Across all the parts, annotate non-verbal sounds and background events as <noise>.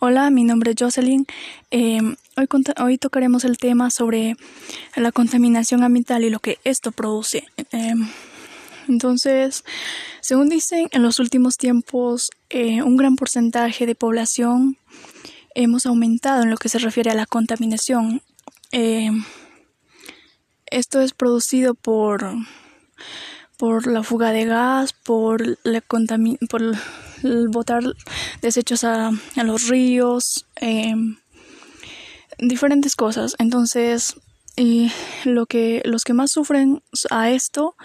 Hola, mi nombre es Jocelyn. Em, hoy, hoy tocaremos el tema sobre la contaminación ambiental y lo que esto produce. Em, entonces, según dicen, en los últimos tiempos eh, un gran porcentaje de población hemos aumentado en lo que se refiere a la contaminación. Em, esto es producido por por la fuga de gas, por, la el botar desechos a, los ríos, em, diferentes cosas. Entonces, lo que, los que más sufren a esto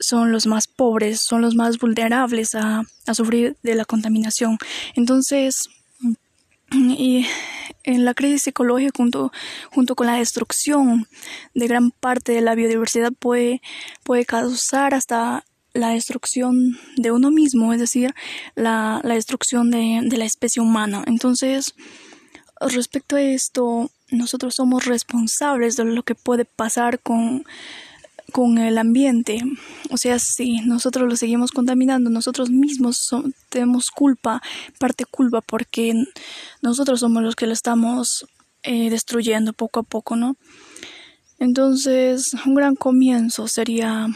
son los más pobres, son los más vulnerables a, a sufrir de la contaminación. Entonces, y en la crisis ecológica junto, junto con la destrucción de gran parte de la biodiversidad puede, puede causar hasta la destrucción de uno mismo, es decir, la, la destrucción de, de la especie humana. Entonces, respecto a esto, nosotros somos responsables de lo que puede pasar con con el ambiente. O sea, si nosotros lo seguimos contaminando, nosotros mismos tenemos culpa, parte culpa, porque nosotros somos los que lo estamos eh, destruyendo poco a poco, ¿no? Entonces, un gran comienzo sería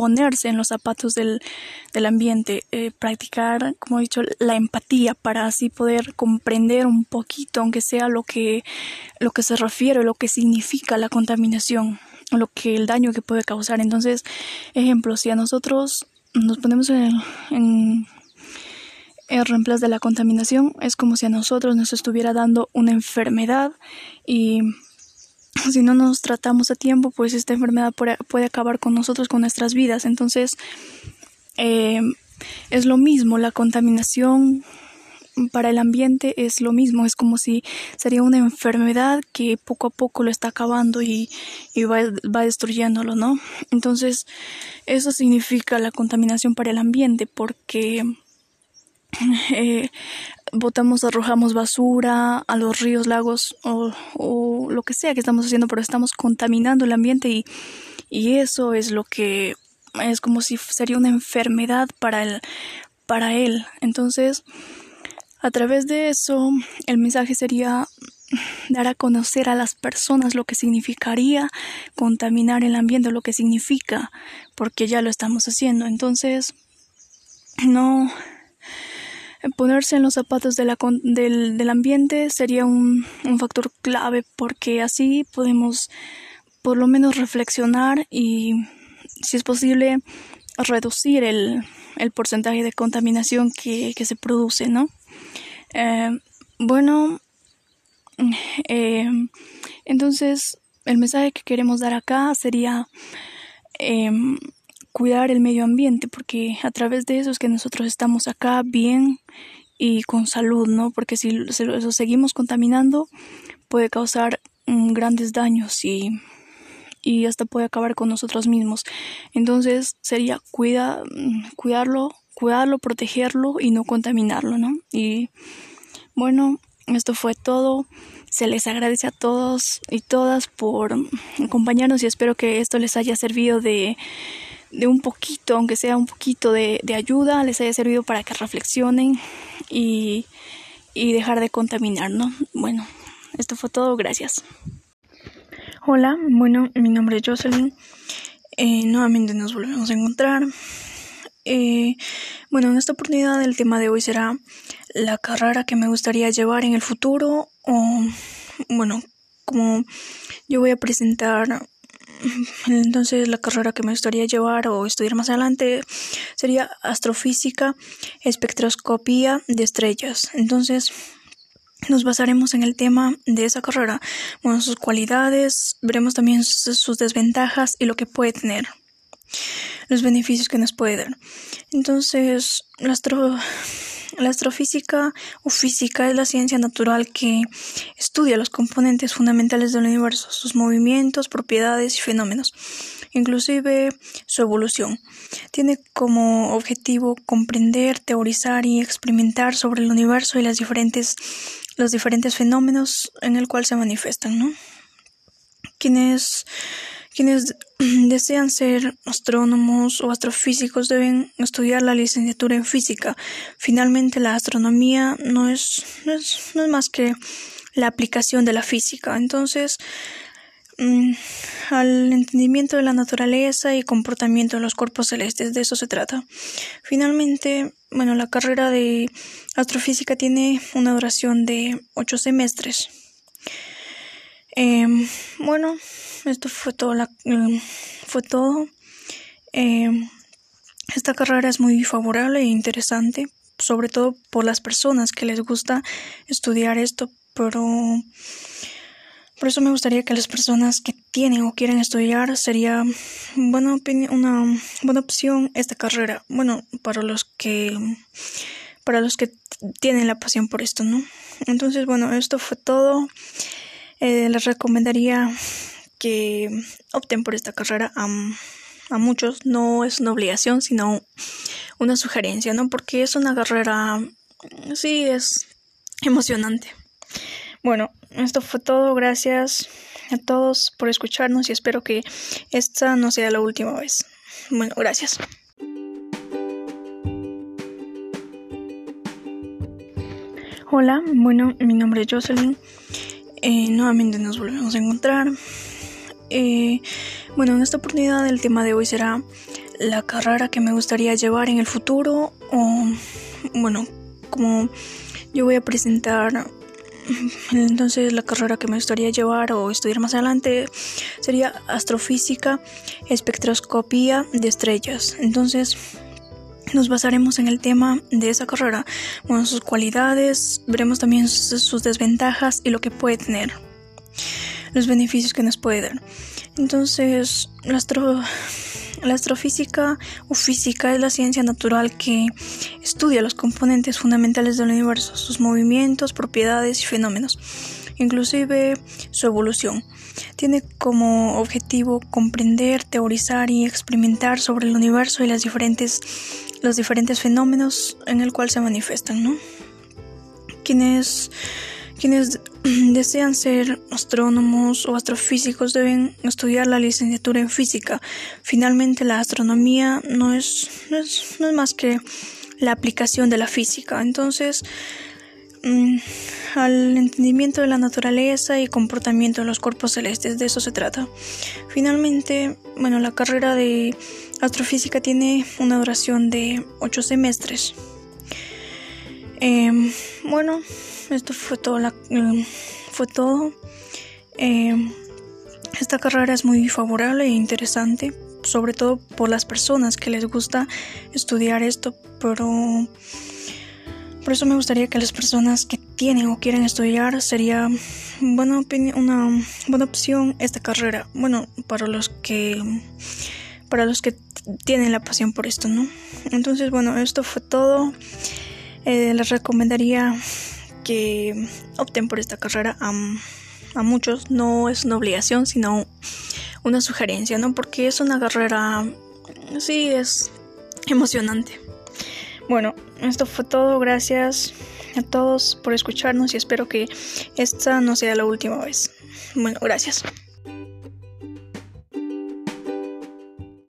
ponerse en los zapatos del, del ambiente, eh, practicar, como he dicho, la empatía para así poder comprender un poquito, aunque sea lo que, lo que se refiere, lo que significa la contaminación lo que el daño que puede causar. Entonces, ejemplo, si a nosotros nos ponemos en, en el reemplazo de la contaminación, es como si a nosotros nos estuviera dando una enfermedad y si no nos tratamos a tiempo, pues esta enfermedad puede, acabar con nosotros, con nuestras vidas. Entonces, eh, es lo mismo, la contaminación para el ambiente es lo mismo, es como si sería una enfermedad que poco a poco lo está acabando y, va, va, destruyéndolo, ¿no? Entonces, eso significa la contaminación para el ambiente porque eh, botamos, arrojamos basura a los ríos, lagos o, lo que sea que estamos haciendo, pero estamos contaminando el ambiente y, y eso es lo que es como si sería una enfermedad para el para él. Entonces, a través de eso, el mensaje sería <laughs> dar a conocer a las personas lo que significaría contaminar el ambiente, lo que significa, porque ya lo estamos haciendo. Entonces, no ponerse en los zapatos de la, del, del, ambiente sería un, un factor clave porque así podemos por lo menos reflexionar y, si es posible, reducir el, el porcentaje de contaminación que, que se produce, ¿no? Eh, bueno, eh, entonces el mensaje que queremos dar acá sería em, cuidar el medio ambiente, porque a través de eso es que nosotros estamos acá bien y con salud, ¿no? Porque si lo seguimos contaminando puede causar mm, grandes daños y, y hasta puede acabar con nosotros mismos. Entonces sería cuida, mm, cuidarlo cuidarlo, protegerlo y no contaminarlo, ¿no? Y bueno, esto fue todo. Se les agradece a todos y todas por acompañarnos y espero que esto les haya servido de, de un poquito, aunque sea un poquito de, de, ayuda, les haya servido para que reflexionen y, y dejar de contaminar, ¿no? Bueno, esto fue todo, gracias. Hola, bueno, mi nombre es Jocelyn. Eh, nuevamente nos volvemos a encontrar. Eh, bueno, en esta oportunidad el tema de hoy será la carrera que me gustaría llevar en el futuro o, bueno, como yo voy a presentar entonces la carrera que me gustaría llevar o estudiar más adelante sería astrofísica, espectroscopía de estrellas. Entonces nos basaremos en el tema de esa carrera, bueno, sus cualidades, veremos también sus desventajas y lo que puede tener los beneficios que nos puede dar. Entonces, la, la astrofísica o física es la ciencia natural que estudia los componentes fundamentales del universo, sus movimientos, propiedades y fenómenos, inclusive su evolución. Tiene como objetivo comprender, teorizar y experimentar sobre el universo y las diferentes, los diferentes fenómenos en el cual se manifiestan, ¿no? Quienes Quienes <clears throat> desean ser astrónomos o astrofísicos deben estudiar la licenciatura en física. Finalmente, la astronomía no es, no es, no es más que la aplicación de la física. Entonces, mm, al entendimiento de la naturaleza y comportamiento de los cuerpos celestes, de eso se trata. Finalmente, bueno, la carrera de astrofísica tiene una duración de ocho semestres. Em, bueno, esto fue todo. La, em, fue todo. Em, esta carrera es muy favorable e interesante, sobre todo por las personas que les gusta estudiar esto, pero por eso me gustaría que las personas que tienen o quieren estudiar sería buena una buena opción esta carrera. Bueno, para los que para los que tienen la pasión por esto, ¿no? Entonces, bueno, esto fue todo. Eh, les recomendaría que opten por esta carrera a, a muchos. No es una obligación, sino una sugerencia, ¿no? Porque es una carrera, sí, es emocionante. Bueno, esto fue todo. Gracias a todos por escucharnos y espero que esta no sea la última vez. Bueno, gracias. Hola, bueno, mi nombre es Jocelyn. Eh, nuevamente nos volvemos a encontrar. Eh, bueno, en esta oportunidad el tema de hoy será la carrera que me gustaría llevar en el futuro o, bueno, como yo voy a presentar <laughs> entonces la carrera que me gustaría llevar o estudiar más adelante sería astrofísica, espectroscopía de estrellas. Entonces nos basaremos en el tema de esa carrera, sus cualidades, veremos también sus desventajas y lo que puede tener, los beneficios que nos puede dar. Entonces, la, la astrofísica o física es la ciencia natural que estudia los componentes fundamentales del universo, sus movimientos, propiedades y fenómenos, inclusive su evolución. Tiene como objetivo comprender, teorizar y experimentar sobre el universo y las diferentes, los diferentes fenómenos en el cual se manifiestan, ¿no? Quienes quienes <clears throat> desean ser astrónomos o astrofísicos deben estudiar la licenciatura en física. Finalmente, la astronomía no es, no es, más que la aplicación de la física. Entonces, mm, al entendimiento de la naturaleza y comportamiento de los cuerpos celestes, de eso se trata. Finalmente, bueno, la carrera de astrofísica tiene una duración de ocho semestres. Em, bueno, esto fue todo. La, fue todo. Em, esta carrera es muy favorable e interesante, sobre todo por las personas que les gusta estudiar esto, pero por eso me gustaría que las personas que tienen o quieren estudiar sería buena una buena opción esta carrera. Bueno, para los que para los que tienen la pasión por esto, ¿no? Entonces, bueno, esto fue todo. Eh, les recomendaría que opten por esta carrera a, a, muchos. No es una obligación, sino una sugerencia, ¿no? Porque es una carrera, sí, es emocionante. Bueno, esto fue todo. Gracias a todos por escucharnos y espero que esta no sea la última vez. Bueno, gracias.